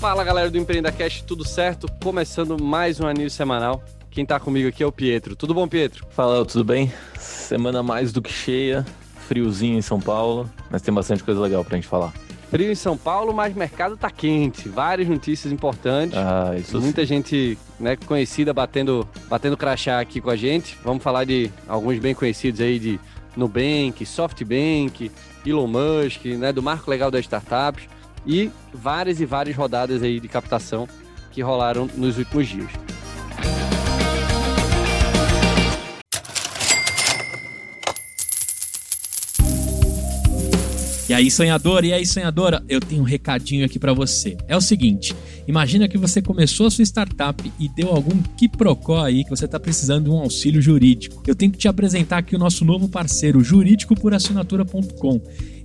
Fala galera do Empreenda Cash, tudo certo? Começando mais um anil semanal. Quem tá comigo aqui é o Pietro. Tudo bom, Pietro? Fala, tudo bem? Semana mais do que cheia, friozinho em São Paulo, mas tem bastante coisa legal pra gente falar. Frio em São Paulo, mas o mercado tá quente. Várias notícias importantes. Ah, isso Muita gente né, conhecida batendo, batendo crachá aqui com a gente. Vamos falar de alguns bem conhecidos aí de Nubank, SoftBank, Elon Musk, né, do marco legal das startups e várias e várias rodadas aí de captação que rolaram nos últimos dias. E aí, sonhador, e aí, sonhadora, eu tenho um recadinho aqui para você. É o seguinte, imagina que você começou a sua startup e deu algum quiprocó aí que você está precisando de um auxílio jurídico. Eu tenho que te apresentar aqui o nosso novo parceiro, jurídicoporassinatura.com.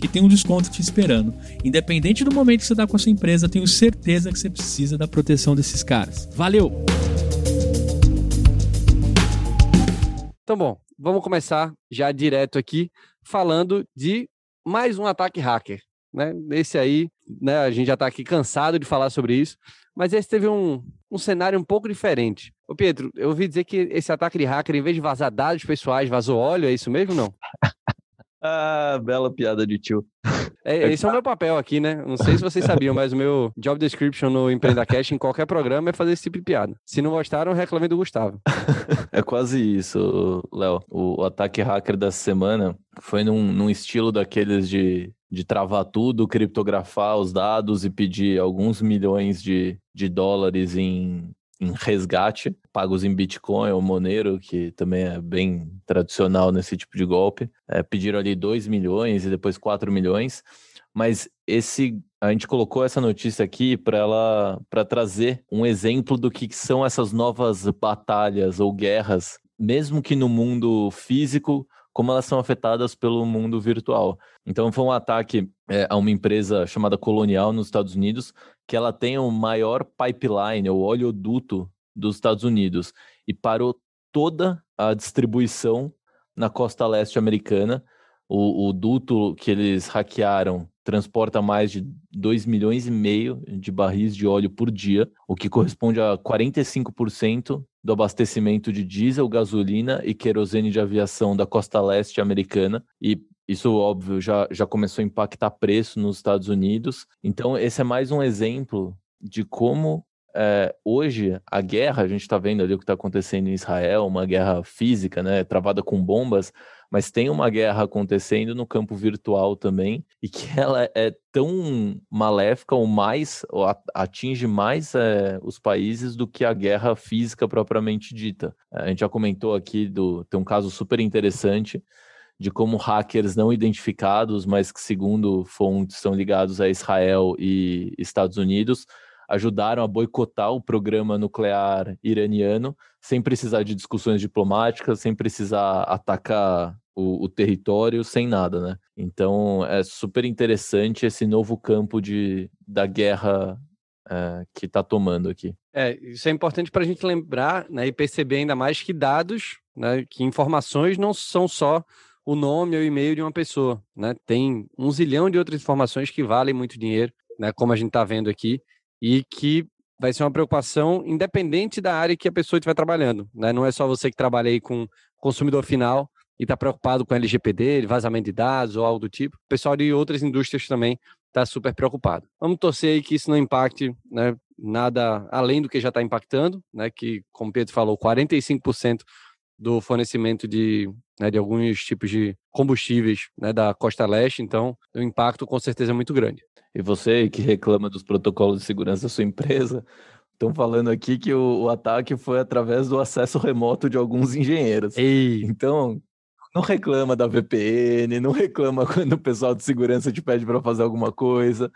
que tem um desconto te esperando. Independente do momento que você está com a sua empresa, tenho certeza que você precisa da proteção desses caras. Valeu! Então, bom, vamos começar já direto aqui falando de mais um ataque hacker. Né? Esse aí, né, a gente já está aqui cansado de falar sobre isso, mas esse teve um, um cenário um pouco diferente. Ô Pedro, eu ouvi dizer que esse ataque de hacker, em vez de vazar dados pessoais, vazou óleo, é isso mesmo ou não? Ah, bela piada de tio. É, esse é o meu papel aqui, né? Não sei se vocês sabiam, mas o meu job description no Empreenda Cash em qualquer programa é fazer esse tipo de piada. Se não gostaram, reclamem do Gustavo. é quase isso, Léo. O, o, ataque hacker dessa semana foi num, num estilo daqueles de, de travar tudo, criptografar os dados e pedir alguns milhões de, de dólares em, em resgate, pagos em Bitcoin ou Monero, que também é bem tradicional nesse tipo de golpe. É, pediram ali 2 milhões e depois 4 milhões, mas esse a gente colocou essa notícia aqui para ela para trazer um exemplo do que são essas novas batalhas ou guerras, mesmo que no mundo físico, como elas são afetadas pelo mundo virtual. Então foi um ataque é, a uma empresa chamada Colonial nos Estados Unidos, que ela tem o maior pipeline, o oleoduto dos Estados Unidos, e parou toda a distribuição na costa leste americana. O, o duto que eles hackearam transporta mais de 2 milhões e meio de barris de óleo por dia, o que corresponde a 45% do abastecimento de diesel, gasolina e querosene de aviação da costa leste americana. E isso, óbvio, já, já começou a impactar preço nos Estados Unidos. Então, esse é mais um exemplo de como é, hoje a guerra, a gente está vendo ali o que está acontecendo em Israel, uma guerra física, né, travada com bombas, mas tem uma guerra acontecendo no campo virtual também, e que ela é tão maléfica ou mais, ou atinge mais é, os países do que a guerra física propriamente dita. A gente já comentou aqui do tem um caso super interessante de como hackers não identificados, mas que segundo fontes são ligados a Israel e Estados Unidos, ajudaram a boicotar o programa nuclear iraniano sem precisar de discussões diplomáticas, sem precisar atacar o, o, território, sem nada, né? Então é super interessante esse novo campo de, da guerra é, que está tomando aqui. É, isso é importante para a gente lembrar né, e perceber ainda mais que dados, né, que informações não são só o nome ou e-mail de uma pessoa, né? Tem um zilhão de outras informações que valem muito dinheiro, né? Como a gente está vendo aqui e que vai ser uma preocupação independente da área que a pessoa estiver trabalhando. Né? Não é só você que trabalha aí com consumidor final e está preocupado com LGPD, vazamento de dados ou algo do tipo. O pessoal de outras indústrias também está super preocupado. Vamos torcer aí que isso não impacte né, nada além do que já está impactando, né, que, como o Pedro falou, 45% do fornecimento de, né, de alguns tipos de combustíveis né, da costa leste, então o impacto com certeza é muito grande. E você que reclama dos protocolos de segurança da sua empresa, estão falando aqui que o, o, ataque foi através do acesso remoto de alguns engenheiros. Ei. Então, não reclama da VPN, não reclama quando o pessoal de segurança te pede para fazer alguma coisa,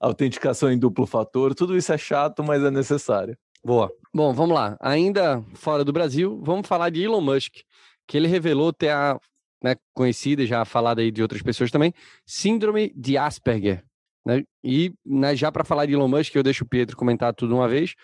autenticação em duplo fator, tudo isso é chato, mas é necessário. Boa. Bom, vamos lá. Ainda fora do Brasil, vamos falar de Elon Musk, que ele revelou ter a né, conhecida, já falada aí de outras pessoas também, síndrome de Asperger. Né? E né, já para falar de Elon Musk, eu deixo o Pedro comentar tudo uma vez.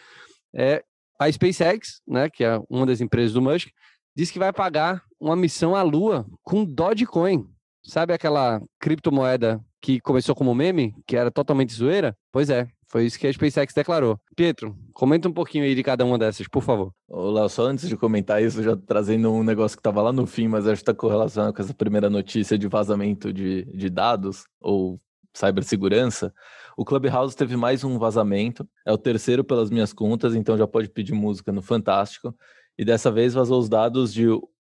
É, a SpaceX, né, que é uma das empresas do Musk, disse que vai pagar uma missão à Lua com Dogecoin. Sabe aquela criptomoeda que começou como meme, que era totalmente zoeira? Pois é, foi isso que a SpaceX declarou. Pietro, comenta um pouquinho aí de cada uma dessas, por favor. Ô, Léo, só antes de comentar isso, já trazendo um negócio que estava lá no fim, mas acho que está correlacionado com essa primeira notícia de vazamento de, de dados, ou cibersegurança, o Clubhouse teve mais um vazamento, é o terceiro pelas minhas contas, então já pode pedir música no Fantástico, e dessa vez vazou os dados de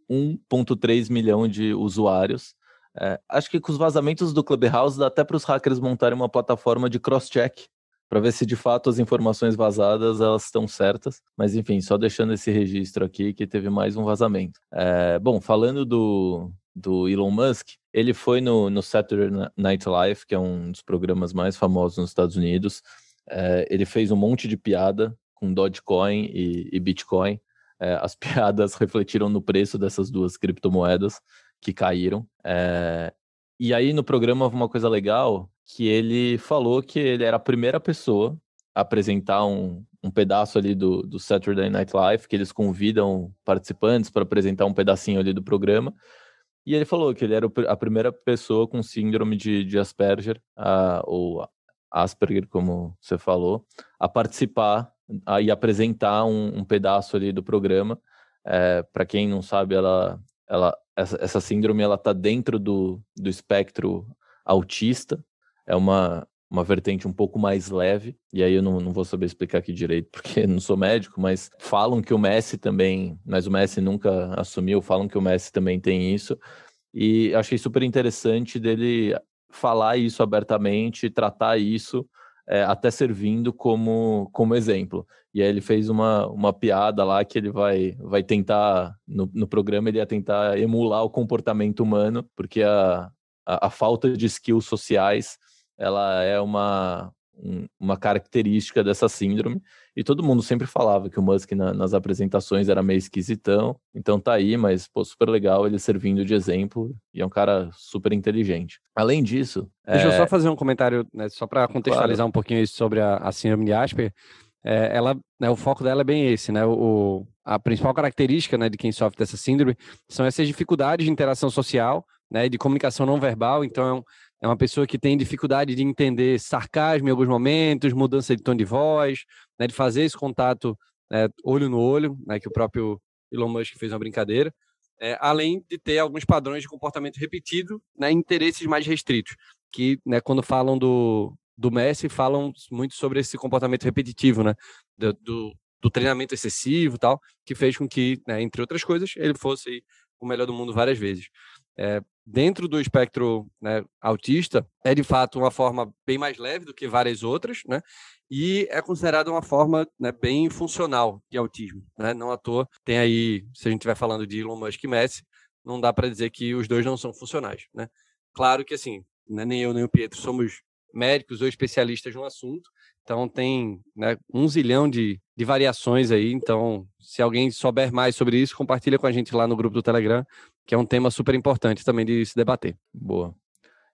1.3 milhão de usuários. É, acho que com os vazamentos do Clubhouse dá até para os hackers montarem uma plataforma de cross-check para ver se de fato as informações vazadas elas estão certas. Mas enfim, só deixando esse registro aqui que teve mais um vazamento. É, bom, falando do, do Elon Musk, ele foi no, no Saturday Night Live, que é um dos programas mais famosos nos Estados Unidos. É, ele fez um monte de piada com Dogecoin e, e Bitcoin. É, as piadas refletiram no preço dessas duas criptomoedas que caíram. É, e aí no programa uma coisa legal que ele falou que ele era a primeira pessoa a apresentar um, um pedaço ali do, do Saturday Night Live, que eles convidam participantes para apresentar um pedacinho ali do programa. E ele falou que ele era a primeira pessoa com síndrome de, de Asperger, a, ou Asperger, como você falou, a participar a, e apresentar um, um, pedaço ali do programa. É, Para quem não sabe, ela, ela, essa, essa síndrome ela está dentro do, do espectro autista. É uma, uma vertente um pouco mais leve, e aí eu não, não vou saber explicar aqui direito, porque não sou médico, mas falam que o Messi também, mas o Messi nunca assumiu, falam que o Messi também tem isso, e achei super interessante dele falar isso abertamente, tratar isso, é, até servindo como, como exemplo. E aí ele fez uma, uma piada lá que ele vai, vai tentar, no, no programa ele ia tentar emular o comportamento humano, porque a, a, a falta de skills sociais ela é uma, um, uma característica dessa síndrome. E todo mundo sempre falava que o Musk na, nas apresentações era meio esquisitão. Então tá aí, mas pô, super legal ele servindo de exemplo. E é um cara super inteligente. Além disso. Deixa é... eu só fazer um comentário, né, só para contextualizar claro. um pouquinho isso sobre a, a síndrome de Asperger. É, ela, né, o foco dela é bem esse, né? O, a principal característica né, de quem sofre dessa síndrome são essas dificuldades de interação social, né, de comunicação não verbal. Então, é uma pessoa que tem dificuldade de entender sarcasmo em alguns momentos, mudança de tom de voz, né, de fazer esse contato né, olho no olho, né, que o próprio Elon Musk fez uma brincadeira, é, além de ter alguns padrões de comportamento repetido, né, interesses mais restritos, que né, quando falam do, do Messi, falam muito sobre esse comportamento repetitivo, né, do, do, do treinamento excessivo tal, que fez com que, né, entre outras coisas, ele fosse o melhor do mundo várias vezes. É, dentro do espectro né, autista, é de fato uma forma bem mais leve do que várias outras, né? E é considerada uma forma né, bem funcional de autismo, né? Não à toa tem aí, se a gente estiver falando de Elon Musk e Messi, não dá para dizer que os dois não são funcionais, né? Claro que assim, né, nem eu nem o Pietro somos médicos ou especialistas no assunto, então tem né, um zilhão de, de variações aí. Então, se alguém souber mais sobre isso, compartilha com a gente lá no grupo do Telegram, que é um tema super importante também de se debater. Boa.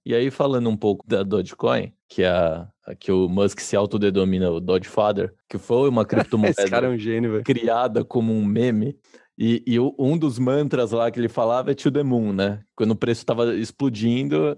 E aí, falando um pouco da Dogecoin, que, é a, que o Musk se autodenomina o Dogefather, que foi uma criptomoeda é um gênio, criada como um meme. E, e, um dos mantras lá que ele falava é to the moon, né? Quando o preço estava explodindo,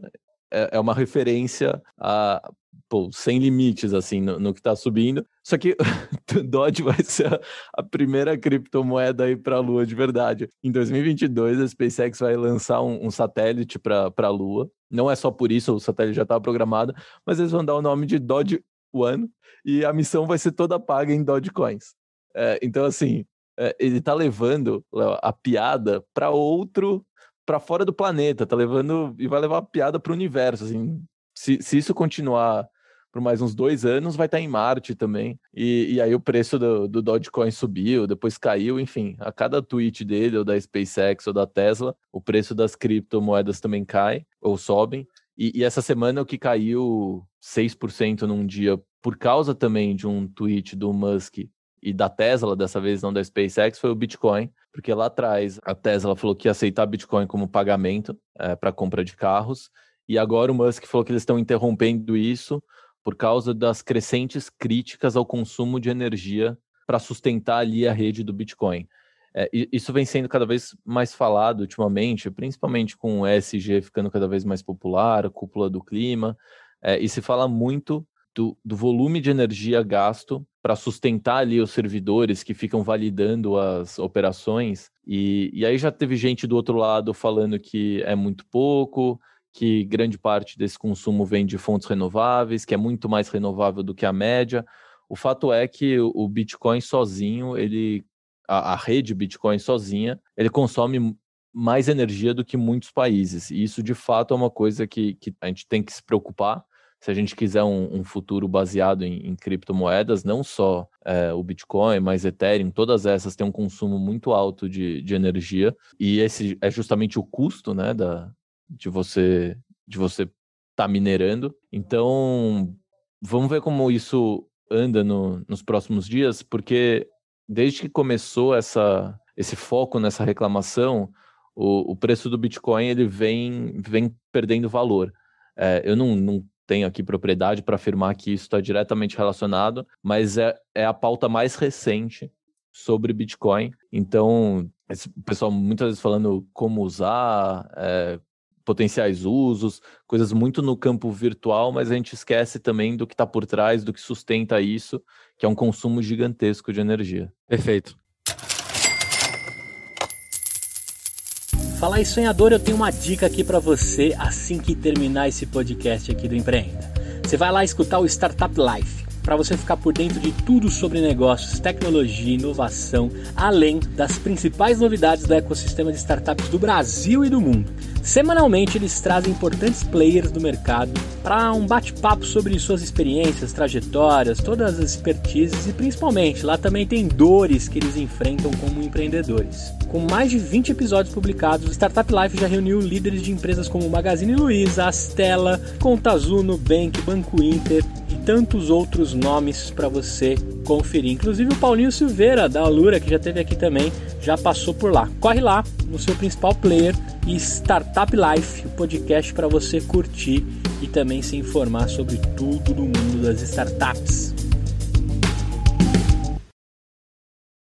é, é uma referência a pô, sem limites, assim, no, no que está subindo. Só que Dodge vai ser a, primeira criptomoeda aí para a Lua de verdade. Em 2022, a SpaceX vai lançar um, um satélite para a Lua. Não é só por isso, o satélite já estava programado, mas eles vão dar o nome de Dodge One e a missão vai ser toda paga em Dogecoins. É, então, assim, é, ele está levando a piada para outro para fora do planeta, tá levando e vai levar a piada para o universo, assim. Se, se isso continuar por mais uns dois anos, vai estar tá em Marte também. E, e aí o preço do, do Dogecoin subiu, depois caiu, enfim. A cada tweet dele, ou da SpaceX, ou da Tesla, o preço das criptomoedas também cai, ou sobem. E, e essa semana o que caiu 6% num dia, por causa também de um tweet do Musk e da Tesla, dessa vez não da SpaceX, foi o Bitcoin, porque lá atrás a Tesla falou que ia aceitar Bitcoin como pagamento é, para compra de carros, e agora o Musk falou que eles estão interrompendo isso por causa das crescentes críticas ao consumo de energia para sustentar ali a rede do Bitcoin. É, isso vem sendo cada vez mais falado ultimamente, principalmente com o ESG ficando cada vez mais popular, a cúpula do clima, é, e se fala muito do, do volume de energia gasto para sustentar ali os servidores que ficam validando as operações. E, e aí já teve gente do outro lado falando que é muito pouco, que grande parte desse consumo vem de fontes renováveis, que é muito mais renovável do que a média. O fato é que o Bitcoin sozinho, ele a, a rede Bitcoin sozinha, ele consome mais energia do que muitos países. E isso, de fato, é uma coisa que, que a gente tem que se preocupar, se a gente quiser um, um futuro baseado em, em, criptomoedas, não só é, o Bitcoin, mas Ethereum, todas essas têm um consumo muito alto de, de energia, e esse é justamente o custo né, da, de você de você estar tá minerando. Então, vamos ver como isso anda no, nos próximos dias, porque desde que começou essa, esse foco nessa reclamação, o, o preço do Bitcoin ele vem, vem perdendo valor. É, eu não, não tenho aqui propriedade para afirmar que isso está diretamente relacionado, mas é, é a pauta mais recente sobre Bitcoin. Então, o pessoal muitas vezes falando como usar, é, potenciais usos, coisas muito no campo virtual, mas a gente esquece também do que está por trás, do que sustenta isso, que é um consumo gigantesco de energia. Perfeito. Falar em sonhador, eu tenho uma dica aqui para você assim que terminar esse podcast aqui do Empreenda. Você vai lá escutar o Startup Life para você ficar por dentro de tudo sobre negócios, tecnologia, inovação, além das principais novidades do ecossistema de startups do Brasil e do mundo. Semanalmente eles trazem importantes players do mercado para um bate-papo sobre suas experiências, trajetórias, todas as expertises e principalmente lá também tem dores que eles enfrentam como empreendedores. Com mais de 20 episódios publicados, o Startup Life já reuniu líderes de empresas como Magazine Luiza, Astela, Conta Azul, Nubank, Banco Inter e tantos outros nomes para você conferir. Inclusive o Paulinho Silveira da Alura, que já teve aqui também, já passou por lá. Corre lá no seu principal player e Startup Life, o podcast para você curtir e também se informar sobre tudo do mundo das startups.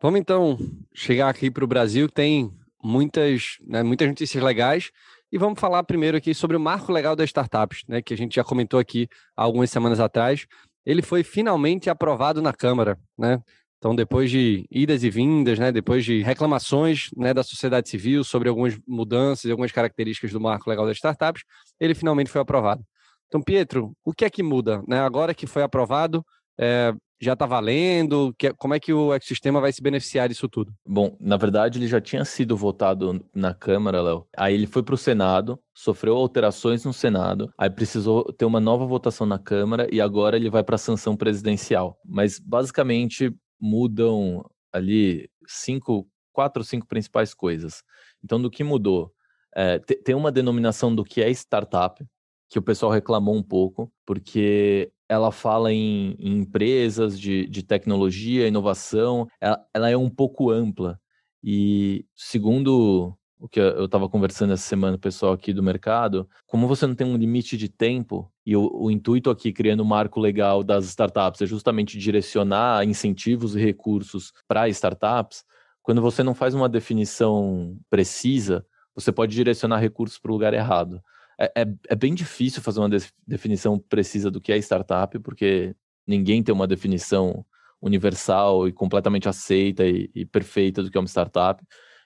Vamos então chegar aqui para o Brasil, tem muitas, né, muitas notícias legais. E vamos falar primeiro aqui sobre o marco legal das startups, né, que a gente já comentou aqui algumas semanas atrás. Ele foi finalmente aprovado na Câmara, né? Então, depois de idas e vindas, né, depois de reclamações né, da sociedade civil sobre algumas mudanças e algumas características do marco legal das startups, ele finalmente foi aprovado. Então, Pietro, o que é que muda? Né? Agora que foi aprovado, é, já está valendo? Que, como é que o ecossistema vai se beneficiar disso tudo? Bom, na verdade, ele já tinha sido votado na Câmara, Léo. Aí ele foi para o Senado, sofreu alterações no Senado, aí precisou ter uma nova votação na Câmara e agora ele vai para a sanção presidencial. Mas, basicamente, mudam ali cinco, quatro ou cinco principais coisas. Então, do que mudou? É, tem uma denominação do que é startup, que o pessoal reclamou um pouco, porque ela fala em, em empresas de, de tecnologia, inovação, ela, ela, é um pouco ampla. E segundo o que eu estava conversando essa semana com o pessoal aqui do mercado, como você não tem um limite de tempo, e o, o intuito aqui, criando o um marco legal das startups, é justamente direcionar incentivos e recursos para startups, quando você não faz uma definição precisa, você pode direcionar recursos para o lugar errado. É, é, é, bem difícil fazer uma definição precisa do que é startup, porque ninguém tem uma definição universal e completamente aceita e, e perfeita do que é uma startup.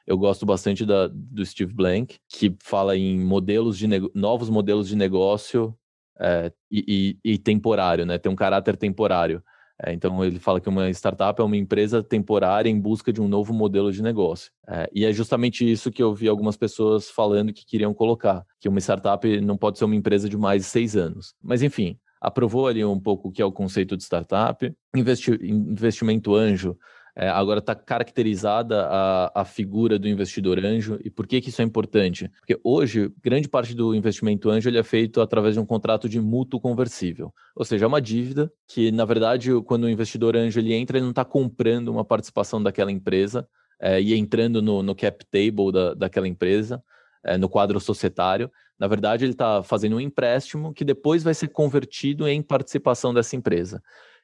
Eu gosto bastante da, do Steve Blank, que fala em modelos de novos modelos de negócio é, e, e, e, temporário, né? Tem um caráter temporário. É, então ele fala que uma startup é uma empresa temporária em busca de um novo modelo de negócio. É, e é justamente isso que eu vi algumas pessoas falando que queriam colocar, que uma startup não pode ser uma empresa de mais de seis anos. Mas enfim, aprovou ali um pouco o que é o conceito de startup. Investi investimento anjo é, agora está caracterizada a, a figura do investidor anjo. E por que, que isso é importante? Porque hoje, grande parte do investimento anjo ele é feito através de um contrato de mútuo conversível. Ou seja, é uma dívida que, na verdade, quando o investidor anjo ele entra, ele não está comprando uma participação daquela empresa é, e entrando no, no cap table da, daquela empresa, é, no quadro societário. Na verdade, ele está fazendo um empréstimo que depois vai ser convertido em participação dessa empresa.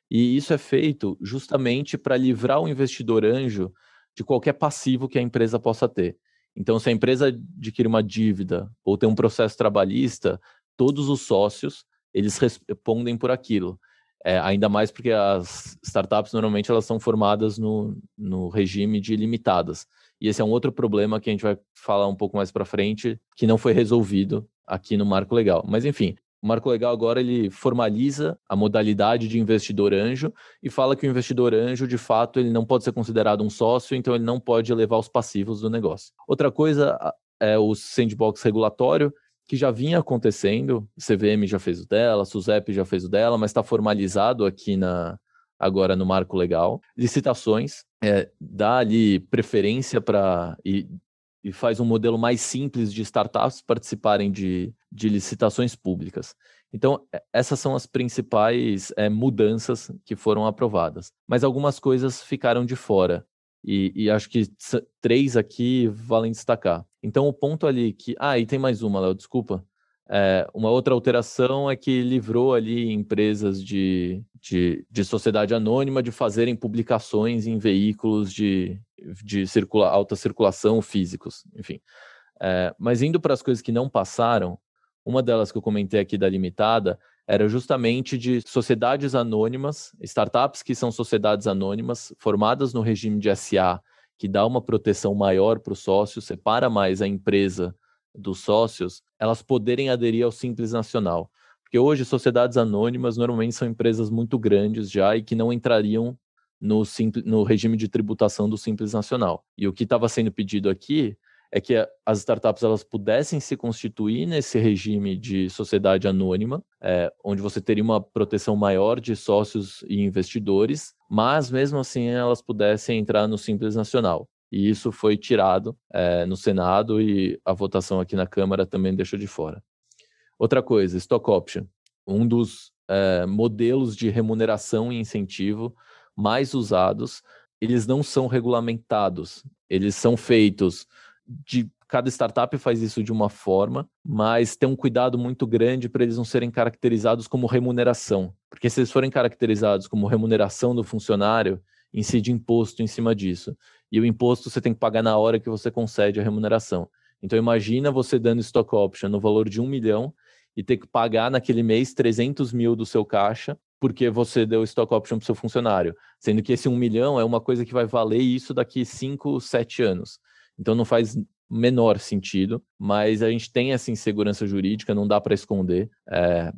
E isso é feito justamente para livrar o investidor anjo de qualquer passivo que a empresa possa ter. Então, se a empresa adquire uma dívida ou tem um processo trabalhista, todos os sócios eles respondem por aquilo. É, ainda mais porque as startups normalmente elas são formadas no, no regime de limitadas. E esse é um outro problema que a gente vai falar um pouco mais para frente, que não foi resolvido aqui no marco legal. Mas enfim, o Marco Legal agora ele formaliza a modalidade de investidor anjo e fala que o investidor anjo, de fato, ele não pode ser considerado um sócio, então ele não pode levar os passivos do negócio. Outra coisa é o sandbox regulatório, que já vinha acontecendo, CVM já fez o dela, SUSEP já fez o dela, mas está formalizado aqui na agora no marco legal. Licitações, é, dá ali preferência para e, e faz um modelo mais simples de startups participarem de, de licitações públicas. Então, essas são as principais é, mudanças que foram aprovadas. Mas algumas coisas ficaram de fora. E, e, acho que três aqui valem destacar. Então, o ponto ali que. Ah, e tem mais uma, Léo, desculpa. É, uma outra alteração é que livrou ali empresas de, de, de sociedade anônima de fazerem publicações em veículos de, de circula, alta circulação físicos, enfim. É, mas indo para as coisas que não passaram, uma delas que eu comentei aqui da limitada era justamente de sociedades anônimas, startups que são sociedades anônimas, formadas no regime de SA, que dá uma proteção maior para o sócio, separa mais a empresa dos sócios, elas poderem aderir ao Simples Nacional. Porque hoje sociedades anônimas normalmente são empresas muito grandes já e que não entrariam no, no regime de tributação do Simples Nacional. E o que estava sendo pedido aqui é que as startups elas pudessem se constituir nesse regime de sociedade anônima, é, onde você teria uma proteção maior de sócios e investidores, mas mesmo assim elas pudessem entrar no Simples Nacional. E isso foi tirado é, no Senado e a votação aqui na Câmara também deixou de fora. Outra coisa, stock option, um dos é, modelos de remuneração e incentivo mais usados, eles não são regulamentados, eles são feitos de cada startup faz isso de uma forma, mas tem um cuidado muito grande para eles não serem caracterizados como remuneração. Porque se eles forem caracterizados como remuneração do funcionário, incide imposto em cima disso. E o imposto você tem que pagar na hora que você concede a remuneração. Então imagina você dando stock option no valor de um milhão e ter que pagar naquele mês 300 mil do seu caixa porque você deu stock option para seu funcionário. Sendo que esse um milhão é uma coisa que vai valer isso daqui 5, 7 anos. Então não faz menor sentido, mas a gente tem essa insegurança jurídica, não dá para esconder. É,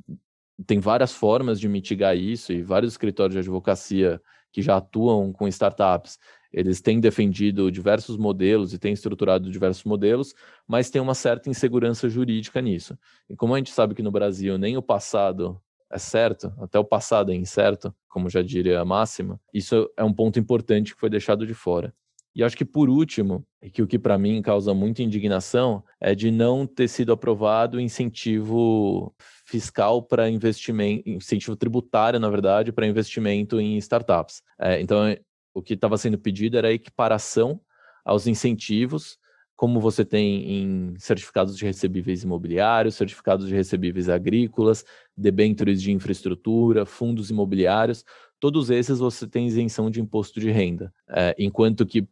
tem várias formas de mitigar isso e vários escritórios de advocacia que já atuam com startups, eles têm defendido diversos modelos e têm estruturado diversos modelos, mas tem uma certa insegurança jurídica nisso. E como a gente sabe que no Brasil nem o passado é certo, até o passado é incerto, como já diria a máxima, isso é um ponto importante que foi deixado de fora. E acho que por último, e que o que para mim causa muita indignação, é de não ter sido aprovado incentivo fiscal para investimento, incentivo tributário, na verdade, para investimento em startups. É, então, o que estava sendo pedido era a equiparação aos incentivos, como você tem em certificados de recebíveis imobiliários, certificados de recebíveis agrícolas, debêntures de infraestrutura, fundos imobiliários, todos esses você tem isenção de imposto de renda. É, enquanto que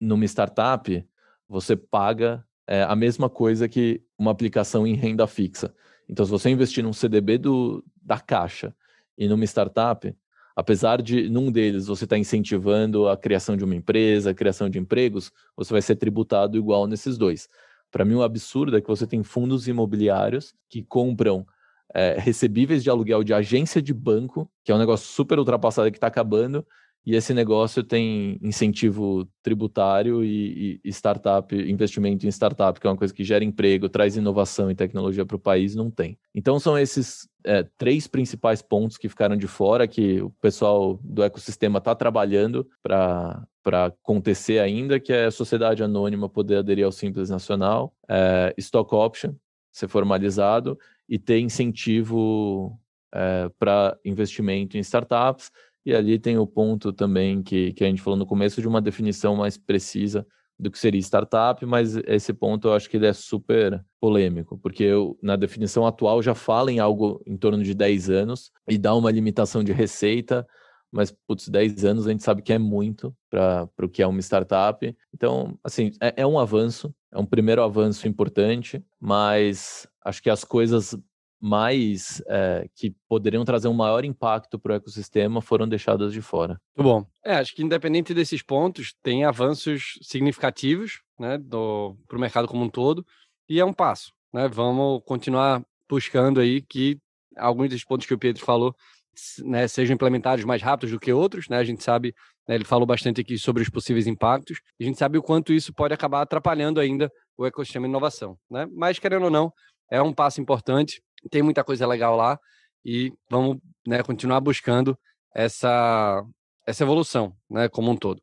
numa startup, você paga é, a mesma coisa que uma aplicação em renda fixa. Então, se você investir num CDB do, da Caixa e numa startup, apesar de num deles você estar tá incentivando a criação de uma empresa, a criação de empregos, você vai ser tributado igual nesses dois. Para mim, o absurdo é que você tem fundos imobiliários que compram é, recebíveis de aluguel de agência de banco, que é um negócio super ultrapassado que está acabando, e esse negócio tem incentivo tributário e, e, startup, investimento em startup, que é uma coisa que gera emprego, traz inovação e tecnologia para o país, não tem. Então são esses é, três principais pontos que ficaram de fora, que o pessoal do ecossistema está trabalhando para para acontecer ainda, que é a sociedade anônima poder aderir ao Simples Nacional, é, stock option ser formalizado e ter incentivo é, para investimento em startups e ali tem o ponto também que, que a gente falou no começo de uma definição mais precisa do que seria startup, mas esse ponto eu acho que ele é super polêmico, porque eu, na definição atual já fala em algo em torno de 10 anos e dá uma limitação de receita, mas, putz, 10 anos a gente sabe que é muito para o que é uma startup. Então, assim, é, é um avanço, é um primeiro avanço importante, mas acho que as coisas mais é, que poderiam trazer um maior impacto para o ecossistema foram deixadas de fora. Muito bom. É, acho que independente desses pontos, tem avanços significativos né, para o mercado como um todo, e é um passo. Né? Vamos continuar buscando aí que alguns dos pontos que o Pedro falou né, sejam implementados mais rápidos do que outros. Né? A gente sabe, né, ele falou bastante aqui sobre os possíveis impactos, e a gente sabe o quanto isso pode acabar atrapalhando ainda o ecossistema de inovação. Né? Mas, querendo ou não, é um passo importante tem muita coisa legal lá e vamos né, continuar buscando essa, essa evolução né, como um todo.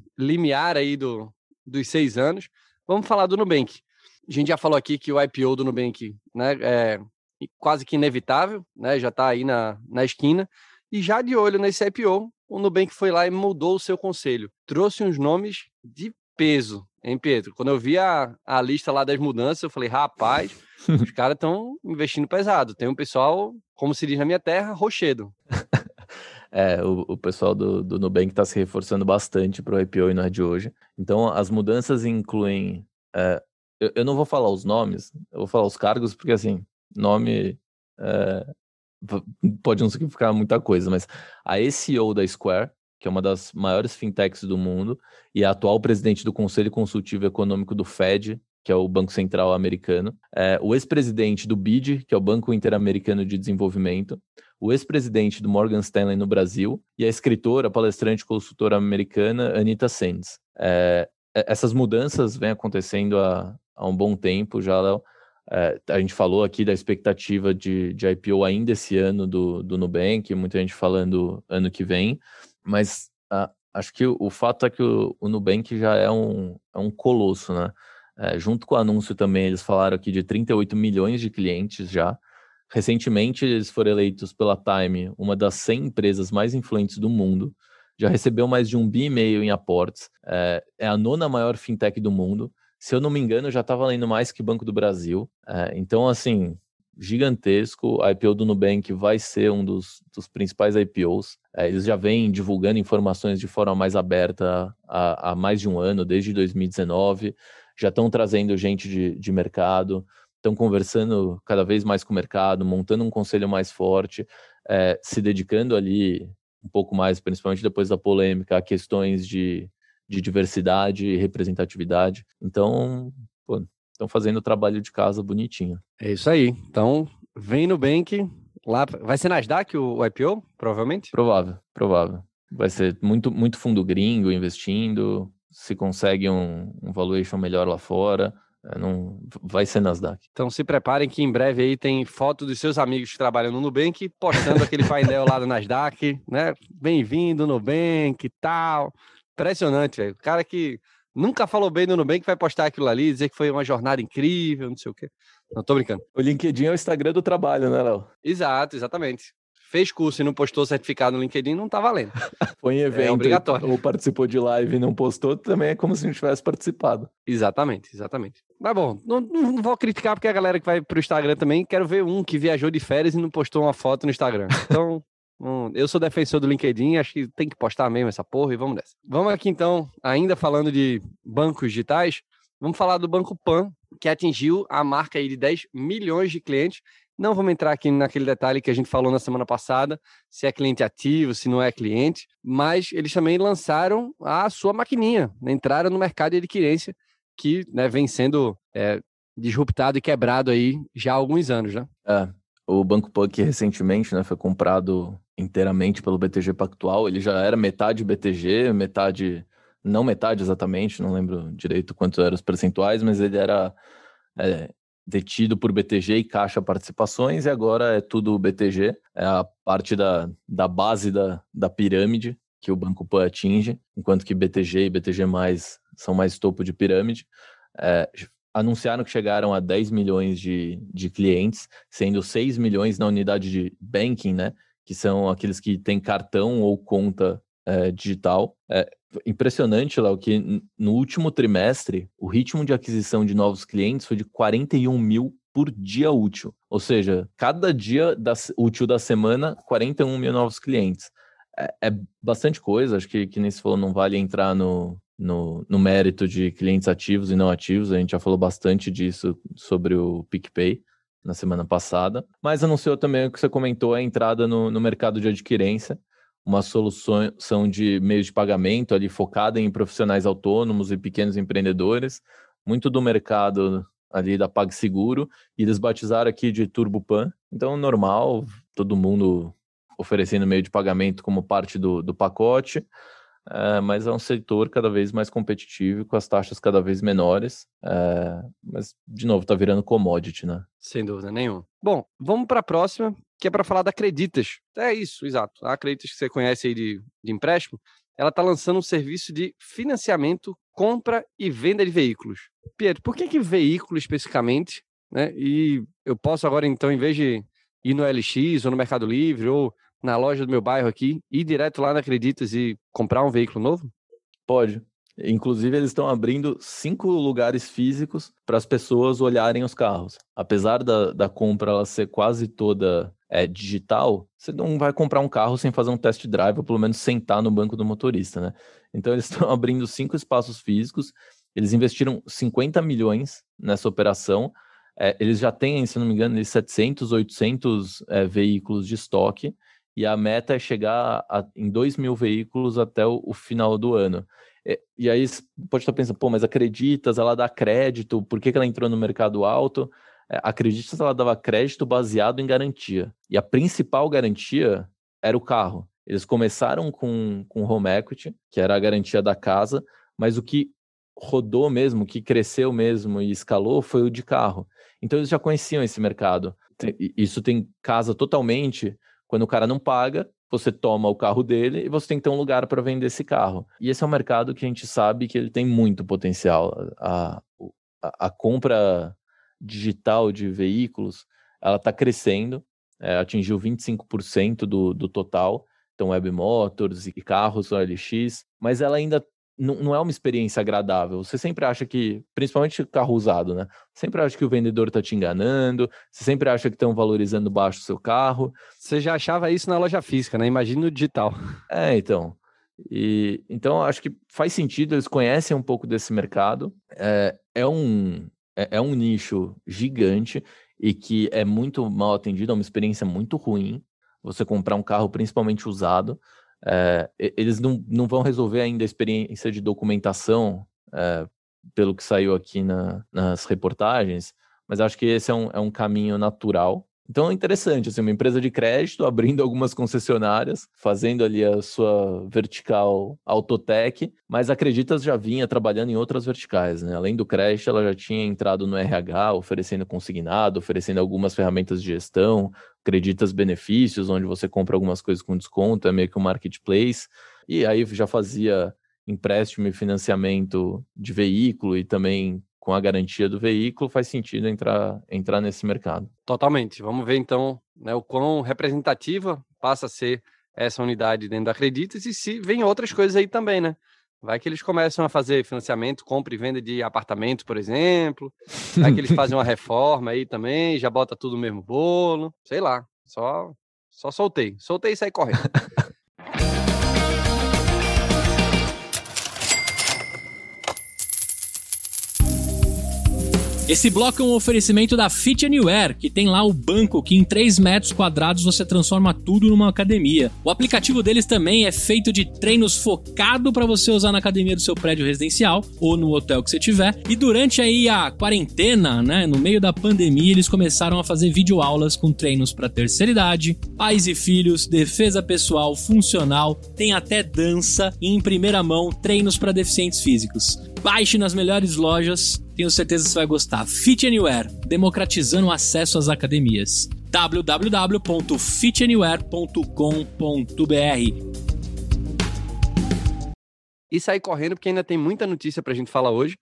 limiar aí do, dos seis anos. Vamos falar do Nubank. A gente já falou aqui que o IPO do Nubank né, é quase que inevitável, né, já está aí na, na esquina. E já de olho nesse IPO, o Nubank foi lá e mudou o seu conselho. Trouxe uns nomes de peso, hein, Pedro? Quando eu vi a, a lista lá das mudanças, eu falei, rapaz, os caras estão investindo pesado. Tem um pessoal, como se diz na minha terra, rochedo. É, o, o pessoal do, do Nubank está se reforçando bastante para o IPO e não é de hoje. Então, as mudanças incluem. É, eu, eu, não vou falar os nomes, eu vou falar os cargos, porque assim, nome é, pode não significar muita coisa, mas a CEO da Square, que é uma das maiores fintechs do mundo, e a atual presidente do Conselho Consultivo Econômico do Fed, que é o Banco Central americano, é, o ex-presidente do BID, que é o Banco Interamericano de Desenvolvimento, o ex-presidente do Morgan Stanley no Brasil e a escritora, palestrante e consultora americana Anita Sands. É, essas mudanças vêm acontecendo há, há um bom tempo já, Léo. É, a gente falou aqui da expectativa de, de IPO ainda esse ano do, do Nubank, muita gente falando ano que vem, mas a, acho que o, o, fato é que o, o Nubank já é um, é um colosso, né? É, junto com o anúncio também, eles falaram aqui de 38 milhões de clientes já, Recentemente, eles foram eleitos pela Time, uma das 100 empresas mais influentes do mundo. Já recebeu mais de um bi e meio em aportes. É, é a nona maior fintech do mundo. Se eu não me engano, já está valendo mais que Banco do Brasil. É, então, assim, gigantesco. A IPO do Nubank vai ser um dos, dos principais IPOs. É, eles já vêm divulgando informações de forma mais aberta há, há mais de um ano, desde 2019. Já estão trazendo gente de, de mercado estão conversando cada vez mais com o mercado, montando um conselho mais forte, é, se dedicando ali um pouco mais, principalmente depois da polêmica, a questões de, de diversidade e representatividade. Então, estão fazendo o trabalho de casa bonitinho. É isso aí. Então, vem no Bank, lá, vai ser Nasdaq o, o IPO, provavelmente? Provável, provável. Vai ser muito, muito fundo gringo investindo, se consegue um, um valuation melhor lá fora, é, não vai ser Nasdaq. Então se preparem que em breve aí tem foto dos seus amigos que trabalham no Nubank postando aquele painel lá do Nasdaq, né? Bem-vindo Nubank e tal. Impressionante, velho. O cara que nunca falou bem do Nubank vai postar aquilo ali, dizer que foi uma jornada incrível, não sei o quê. Não tô brincando. O LinkedIn é o Instagram do trabalho, né, Léo? Exato, exatamente fez curso e não postou certificado no LinkedIn, não tá valendo. Foi em evento. É obrigatório. Ou participou de live e não postou, também é como se não tivesse participado. Exatamente, exatamente. Mas bom, não, não, vou criticar porque a galera que vai pro Instagram também, quero ver um que viajou de férias e não postou uma foto no Instagram. Então, um, eu sou defensor do LinkedIn, acho que tem que postar mesmo essa porra e vamos nessa. Vamos aqui então, ainda falando de bancos digitais, vamos falar do Banco Pan, que atingiu a marca aí de 10 milhões de clientes. Não vamos entrar aqui naquele detalhe que a gente falou na semana passada, se é cliente ativo, se não é cliente, mas eles também lançaram a sua maquininha, né? entraram no mercado de adquirência, que né, vem sendo é, disruptado e quebrado aí já há alguns anos, né? É, o Banco Punk recentemente né, foi comprado inteiramente pelo BTG Pactual. Ele já era metade BTG, metade. Não metade exatamente, não lembro direito quantos eram os percentuais, mas ele era é, detido por BTG e Caixa Participações, e agora é tudo BTG. É a parte da, da base da, da pirâmide que o Banco Pan atinge, enquanto que BTG e BTG são mais topo de pirâmide. É, anunciaram que chegaram a 10 milhões de, de clientes, sendo 6 milhões na unidade de banking, né? Que são aqueles que têm cartão ou conta é, digital. É impressionante, Léo, que no último trimestre, o ritmo de aquisição de novos clientes foi de 41 mil por dia útil. Ou seja, cada dia da, útil da semana, 41 mil novos clientes. É, é bastante coisa, acho que, que nem se falou, não vale entrar no, no, no mérito de clientes ativos e não ativos. A gente já falou bastante disso sobre o PicPay na semana passada. Mas anunciou também o que você comentou, a entrada no, no mercado de adquirência, uma solução de meios de pagamento ali focada em profissionais autônomos e pequenos empreendedores, muito do mercado ali da PagSeguro, e eles batizaram aqui de TurboPan. Então, normal, todo mundo oferecendo meio de pagamento como parte do, do pacote. É, mas é um setor cada vez mais competitivo, com as taxas cada vez menores. É, mas, de novo, está virando commodity, né? Sem dúvida nenhuma. Bom, vamos para a próxima, que é para falar da Acreditas. É isso, exato. A Acreditas que você conhece aí de, de empréstimo, ela está lançando um serviço de financiamento, compra e venda de veículos. Pietro, por que, que veículo especificamente? Né? E eu posso agora, então, em vez de ir no LX ou no Mercado Livre ou na loja do meu bairro aqui, ir direto lá na Acreditas e comprar um veículo novo? Pode. Inclusive, eles estão abrindo cinco lugares físicos para as pessoas olharem os carros. Apesar da, da compra ela ser quase toda é, digital, você não vai comprar um carro sem fazer um test drive, ou pelo menos sentar no banco do motorista, né? Então, eles estão abrindo cinco espaços físicos. Eles investiram 50 milhões nessa operação. É, eles já têm, se não me engano, 700, 800 é, veículos de estoque e a meta é chegar a, em 2 mil veículos até o, o final do ano. E, e, aí pode estar pensando, pô, mas Acreditas, ela dá crédito, por que, que ela entrou no mercado alto? É, Acreditas, ela dava crédito baseado em garantia. E a principal garantia era o carro. Eles começaram com, com home equity, que era a garantia da casa, mas o que rodou mesmo, que cresceu mesmo e escalou foi o de carro. Então eles já conheciam esse mercado. Isso tem casa totalmente quando o cara não paga, você toma o carro dele e você tem que ter um lugar para vender esse carro. E esse é um mercado que a gente sabe que ele tem muito potencial. A, a, a compra digital de veículos, ela está crescendo, é, atingiu 25% do, do total, então Web Motors e carros OLX, mas ela ainda não, não é uma experiência agradável. Você sempre acha que, principalmente carro usado, né? Sempre acha que o vendedor está te enganando, você sempre acha que estão valorizando baixo o seu carro. Você já achava isso na loja física, né? Imagina no digital. É, então. E, então, acho que faz sentido, eles conhecem um pouco desse mercado. É, é, um, é, é um nicho gigante e que é muito mal atendido, é uma experiência muito ruim você comprar um carro, principalmente usado. É, eles não, não vão resolver ainda a experiência de documentação, é, pelo que saiu aqui na, nas reportagens, mas acho que esse é um, é um caminho natural. Então é interessante, assim, uma empresa de crédito abrindo algumas concessionárias, fazendo ali a sua vertical Autotech, mas Acreditas já vinha trabalhando em outras verticais, né? Além do crédito, ela já tinha entrado no RH, oferecendo consignado, oferecendo algumas ferramentas de gestão, Acreditas benefícios, onde você compra algumas coisas com desconto, é meio que um marketplace. E aí já fazia empréstimo e financiamento de veículo e também com a garantia do veículo, faz sentido entrar, entrar nesse mercado. Totalmente. Vamos ver então né, o quão representativa passa a ser essa unidade dentro da Acreditas e se vem outras coisas aí também, né? Vai que eles começam a fazer financiamento, compra e venda de apartamento, por exemplo. Vai que eles fazem uma reforma aí também, já bota tudo no mesmo bolo. Sei lá. Só, só soltei. Soltei e saí correndo. Esse bloco é um oferecimento da Fit Anywhere, que tem lá o banco que em 3 metros quadrados você transforma tudo numa academia. O aplicativo deles também é feito de treinos focado para você usar na academia do seu prédio residencial ou no hotel que você tiver. E durante aí a quarentena, né, no meio da pandemia, eles começaram a fazer videoaulas com treinos para terceira idade, pais e filhos, defesa pessoal, funcional, tem até dança e em primeira mão treinos para deficientes físicos. Baixe nas melhores lojas, tenho certeza que você vai gostar. Fit Anywhere, democratizando o acesso às academias. www.fitanywhere.com.br E sair correndo, porque ainda tem muita notícia para a gente falar hoje.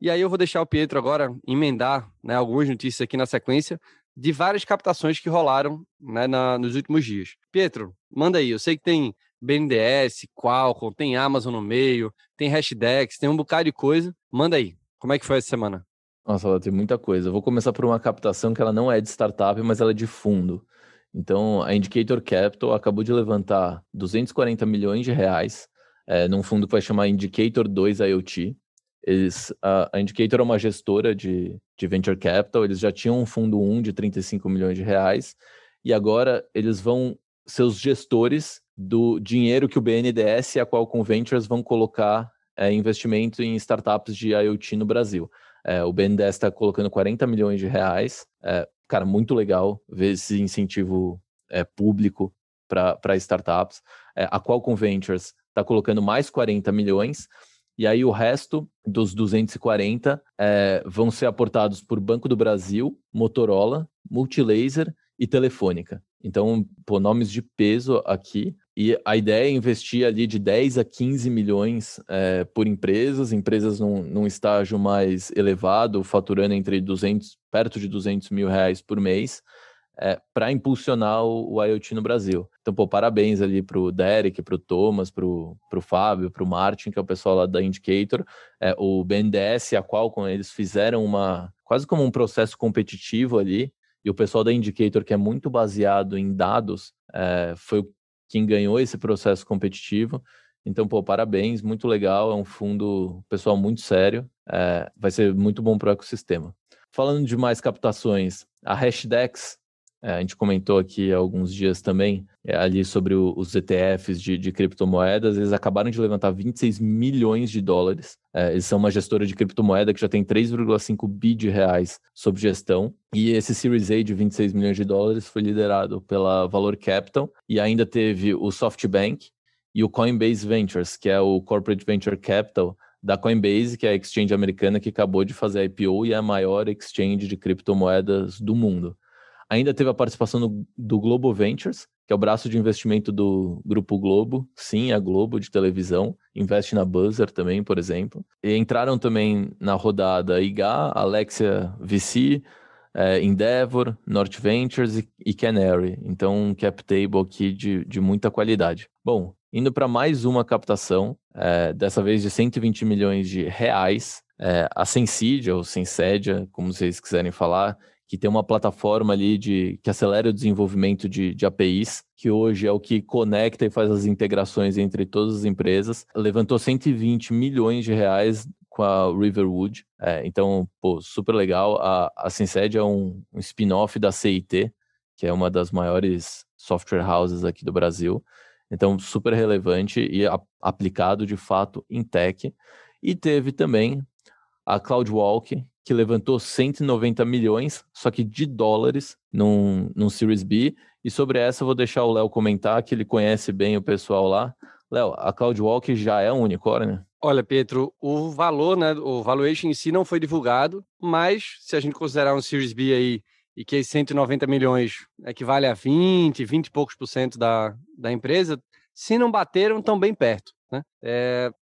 E aí eu vou deixar o Pietro agora emendar né, algumas notícias aqui na sequência de várias captações que rolaram né, na, nos últimos dias. Pietro, manda aí. Eu sei que tem BNDES, Qualcomm, tem Amazon no meio, tem Hashdex, tem um bocado de coisa. Manda aí. Como é que foi essa semana? Nossa, tem muita coisa. Eu vou começar por uma captação que ela não é de startup, mas ela é de fundo. Então, a Indicator Capital acabou de levantar 240 milhões de reais é, num fundo que vai chamar Indicator 2 IoT. Eles, a, a Indicator é uma gestora de, de venture capital, eles já tinham um fundo 1 de 35 milhões de reais, e agora eles vão ser os gestores do dinheiro que o BNDES e a Qualcomm Ventures vão colocar é, investimento em startups de IoT no Brasil. É, o BNDES está colocando 40 milhões de reais. É, cara, muito legal ver esse incentivo é, público para startups. É, a Qualcomm Ventures está colocando mais 40 milhões. E aí o resto dos 240 é, vão ser aportados por Banco do Brasil, Motorola, Multilaser e Telefônica. Então, pô, nomes de peso aqui. E a ideia é investir ali de 10 a 15 milhões é, por empresas, empresas num, num, estágio mais elevado, faturando entre 200, perto de 200 mil reais por mês, é, para impulsionar o, o, IoT no Brasil. Então, pô, parabéns ali para o Derek, para o Thomas, para o Fábio, para o Martin, que é o pessoal lá da Indicator, é, o BNDES a Qualcomm, eles fizeram uma, quase como um processo competitivo ali, e o pessoal da Indicator, que é muito baseado em dados, é, foi quem ganhou esse processo competitivo. Então, pô, parabéns, muito legal, é um fundo pessoal muito sério, é, vai ser muito bom para o ecossistema. Falando de mais captações, a Hashdex a gente comentou aqui há alguns dias também, é, ali sobre o, os ETFs de, de, criptomoedas, eles acabaram de levantar 26 milhões de dólares. É, eles são uma gestora de criptomoeda que já tem 3,5 bi de reais sob gestão. E esse Series A de 26 milhões de dólares foi liderado pela Valor Capital e ainda teve o SoftBank e o Coinbase Ventures, que é o Corporate Venture Capital da Coinbase, que é a exchange americana que acabou de fazer a IPO e é a maior exchange de criptomoedas do mundo. Ainda teve a participação do, do Globo Ventures, que é o braço de investimento do Grupo Globo. Sim, a Globo de televisão. Investe na Buzzer também, por exemplo. E entraram também na rodada IGA, Alexia VC, é, Endeavor, North Ventures e, e, Canary. Então, um cap table aqui de, de muita qualidade. Bom, indo para mais uma captação, é, dessa vez de 120 milhões de reais. É, a Sensidia, ou Sensedia, como vocês quiserem falar, que tem uma plataforma ali de, que acelera o desenvolvimento de, de APIs, que hoje é o que conecta e faz as integrações entre todas as empresas. Levantou 120 milhões de reais com a Riverwood. É, então, pô, super legal. A, a Synsed é um, um spin-off da CIT, que é uma das maiores software houses aqui do Brasil. Então, super relevante e a, aplicado de fato em tech. E teve também a CloudWalk, que levantou 190 milhões, só que de dólares, num, num Series B. E sobre essa eu vou deixar o Léo comentar, que ele conhece bem o pessoal lá. Léo, a CloudWalk já é um unicórnio? Olha, Pedro, o valor, né, o valuation em si não foi divulgado, mas se a gente considerar um Series B aí e que 190 milhões equivale a 20, 20 e poucos por cento da, da empresa, se não bateram, estão bem perto. Né? É, né,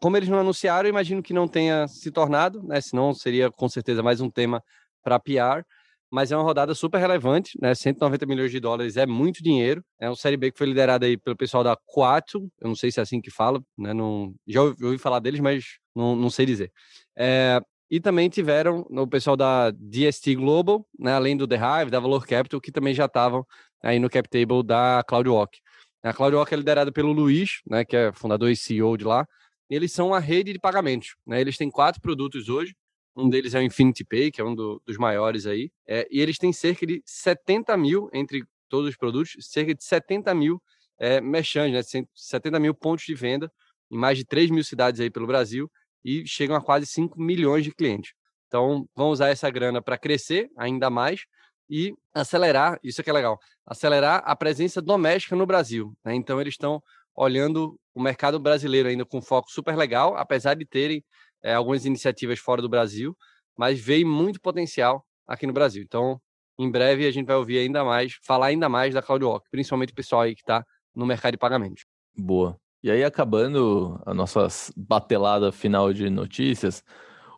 como eles não anunciaram, imagino que não tenha se tornado, né? Senão seria com certeza mais um tema para PR. mas é uma rodada super relevante, né? 190 milhões de dólares é muito dinheiro. É um Série B que foi liderado aí pelo pessoal da Quatro, eu não sei se é assim que fala, né? Não, já ouvi, ouvi falar deles, mas não, não sei dizer. É, e também tiveram o pessoal da DST Global, né, além do The Hive, da Valor Capital, que também já estavam aí no cap table da CloudWalk. A CloudWalk é liderada pelo Luiz, né, que é fundador e CEO de lá. Eles são uma rede de pagamentos. Né? Eles têm quatro produtos hoje. Um deles é o Infinity Pay, que é um do, dos maiores aí. É, e eles têm cerca de 70 mil, entre todos os produtos, cerca de 70 mil é, merchantes, né? 70 mil pontos de venda em mais de 3 mil cidades aí pelo Brasil e chegam a quase 5 milhões de clientes. Então, vão usar essa grana para crescer ainda mais e acelerar, isso é que é legal, acelerar a presença doméstica no Brasil. Né? Então, eles estão olhando o mercado brasileiro ainda com foco super legal, apesar de terem é, algumas iniciativas fora do Brasil, mas veio muito potencial aqui no Brasil. Então, em breve a gente vai ouvir ainda mais, falar ainda mais da CloudWalk, principalmente o pessoal aí que está no mercado de pagamentos. Boa. E aí, acabando a nossa batelada final de notícias,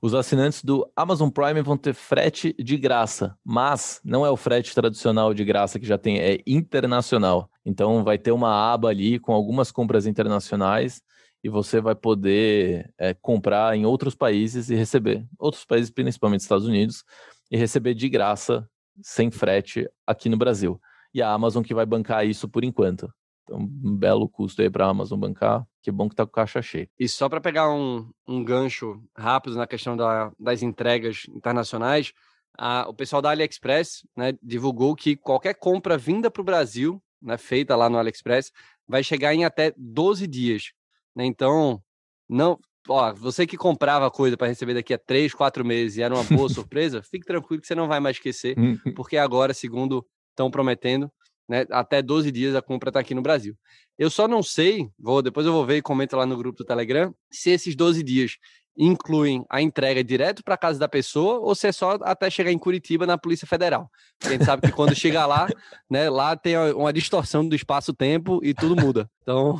os assinantes do Amazon Prime vão ter frete de graça, mas não é o frete tradicional de graça que já tem, é internacional. Então vai ter uma aba ali com algumas compras internacionais e você vai poder é, comprar em outros países e receber, outros países, principalmente Estados Unidos, e receber de graça, sem frete, aqui no Brasil. E a Amazon que vai bancar isso por enquanto. Então, um belo custo aí para a Amazon bancar. Que bom que tá com caixa cheia. E só para pegar um, um gancho rápido na questão da, das entregas internacionais, a, o pessoal da AliExpress né, divulgou que qualquer compra vinda para o Brasil, né, feita lá no AliExpress, vai chegar em até 12 dias. Né? Então, não, ó, você que comprava coisa para receber daqui a 3, 4 meses e era uma boa surpresa, fique tranquilo que você não vai mais esquecer, porque agora, segundo estão prometendo, né? Até 12 dias a compra está aqui no Brasil. Eu só não sei, vou depois eu vou ver e comento lá no grupo do Telegram, se esses 12 dias incluem a entrega direto para casa da pessoa ou se é só até chegar em Curitiba na Polícia Federal. A gente sabe que quando chega lá, né, lá tem uma distorção do espaço-tempo e tudo muda. Então,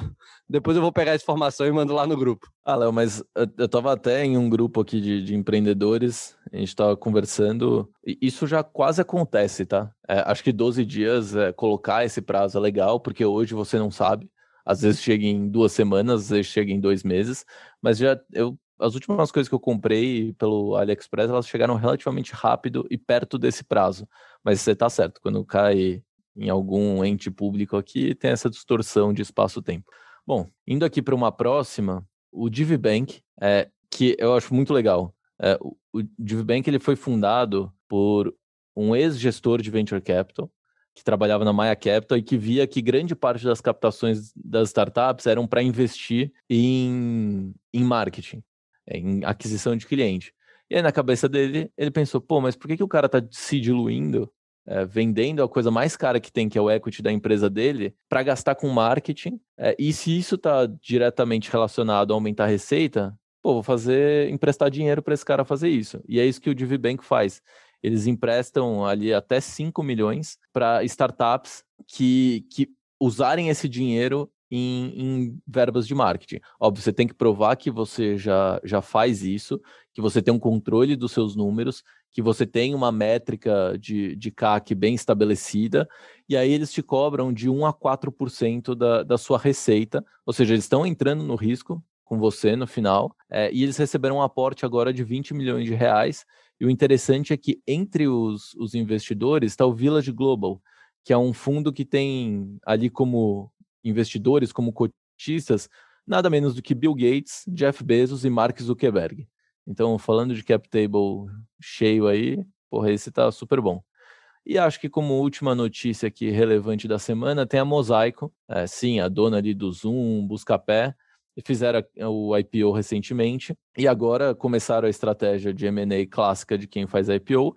depois eu vou pegar essa informação e mando lá no grupo. Ah, Léo, mas eu estava até em um grupo aqui de, de empreendedores, a gente estava conversando, e isso já quase acontece, tá? É, acho que 12 dias, é, colocar esse prazo é legal, porque hoje você não sabe. Às vezes chega em duas semanas, às vezes chega em dois meses, mas já eu as últimas coisas que eu comprei pelo AliExpress, elas chegaram relativamente rápido e perto desse prazo. Mas você está certo, quando cai em algum ente público aqui, tem essa distorção de espaço-tempo. Bom, indo aqui para uma próxima, o DiviBank, é, que eu acho muito legal. É, o, o DiviBank ele foi fundado por um ex-gestor de Venture Capital, que trabalhava na Maya Capital e que via que grande parte das captações das startups eram para investir em, em marketing. É, em aquisição de cliente. E aí, na cabeça dele, ele pensou: pô, mas por que, que o cara está se diluindo, é, vendendo a coisa mais cara que tem, que é o equity da empresa dele, para gastar com marketing? É, e se isso está diretamente relacionado a aumentar a receita, pô, vou fazer, emprestar dinheiro para esse cara fazer isso. E é isso que o DiviBank faz. Eles emprestam ali até 5 milhões para startups que, que usarem esse dinheiro em, em, verbas de marketing. Óbvio, você tem que provar que você já, já faz isso, que você tem um controle dos seus números, que você tem uma métrica de, de CAC bem estabelecida, e aí eles te cobram de 1 a 4% da, da sua receita, ou seja, eles estão entrando no risco com você no final, é, e eles receberam um aporte agora de 20 milhões de reais, e o interessante é que entre os, os investidores está o Village Global, que é um fundo que tem ali como investidores, como cotistas, nada menos do que Bill Gates, Jeff Bezos e Mark Zuckerberg. Então, falando de cap table cheio aí, porra, esse tá super bom. E acho que como última notícia aqui relevante da semana, tem a Mosaico, é, sim, a dona ali do Zoom, Buscapé, fizeram o IPO recentemente, e agora começaram a estratégia de M&A clássica de quem faz IPO,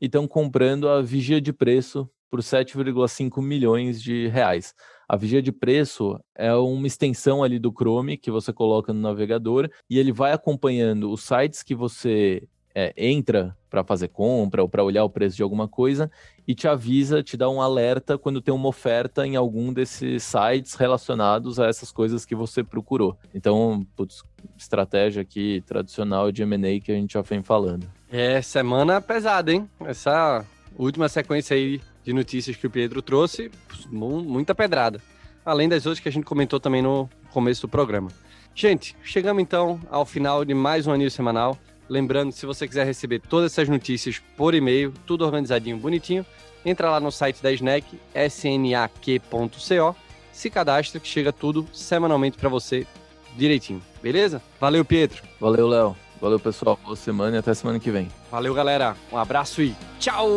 e estão comprando a vigia de preço por 7,5 milhões de reais. A vigia de preço é uma extensão ali do Chrome que você coloca no navegador e ele vai acompanhando os sites que você é, entra para fazer compra ou para olhar o preço de alguma coisa e te avisa, te dá um alerta quando tem uma oferta em algum desses sites relacionados a essas coisas que você procurou. Então, putz, estratégia aqui tradicional de M&A que a gente já vem falando. É, semana pesada, hein? Essa Última sequência aí de notícias que o Pedro trouxe, muita pedrada. Além das outras que a gente comentou também no começo do programa. Gente, chegamos então ao final de mais um anil semanal. Lembrando, se você quiser receber todas essas notícias por e-mail, tudo organizadinho, bonitinho, entra lá no site da Snack, snak.co, se cadastra que chega tudo semanalmente para você direitinho, beleza? Valeu, Pedro. Valeu, Léo. Valeu, pessoal. Boa semana e até semana que vem. Valeu, galera. Um abraço e tchau!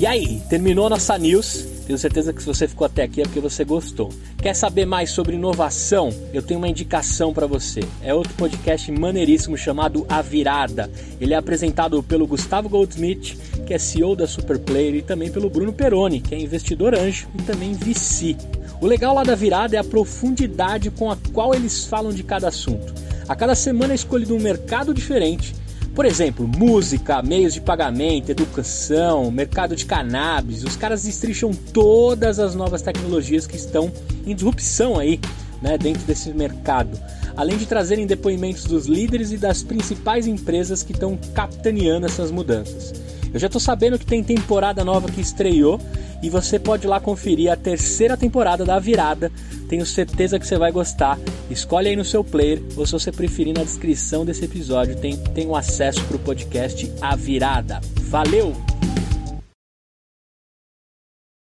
E aí, terminou nossa news? Tenho certeza que se você ficou até aqui é porque você gostou. Quer saber mais sobre inovação? Eu tenho uma indicação para você. É outro podcast maneiríssimo chamado A Virada. Ele é apresentado pelo Gustavo Goldsmith, que é CEO da Superplayer, e também pelo Bruno Peroni, que é investidor anjo e também VC. O legal lá da Virada é a profundidade com a qual eles falam de cada assunto. A cada semana é escolhido um mercado diferente por exemplo, música, meios de pagamento, educação, mercado de cannabis. Os caras destricham todas as novas tecnologias que estão em disrupção aí, né, dentro desse mercado. Além de trazerem depoimentos dos líderes e das principais empresas que estão capitaneando essas mudanças. Eu já estou sabendo que tem temporada nova que estreou e você pode lá conferir a terceira temporada da Virada. Tenho certeza que você vai gostar. Escolhe aí no seu player ou se você preferir na descrição desse episódio tem, tem um acesso para o podcast A Virada. Valeu!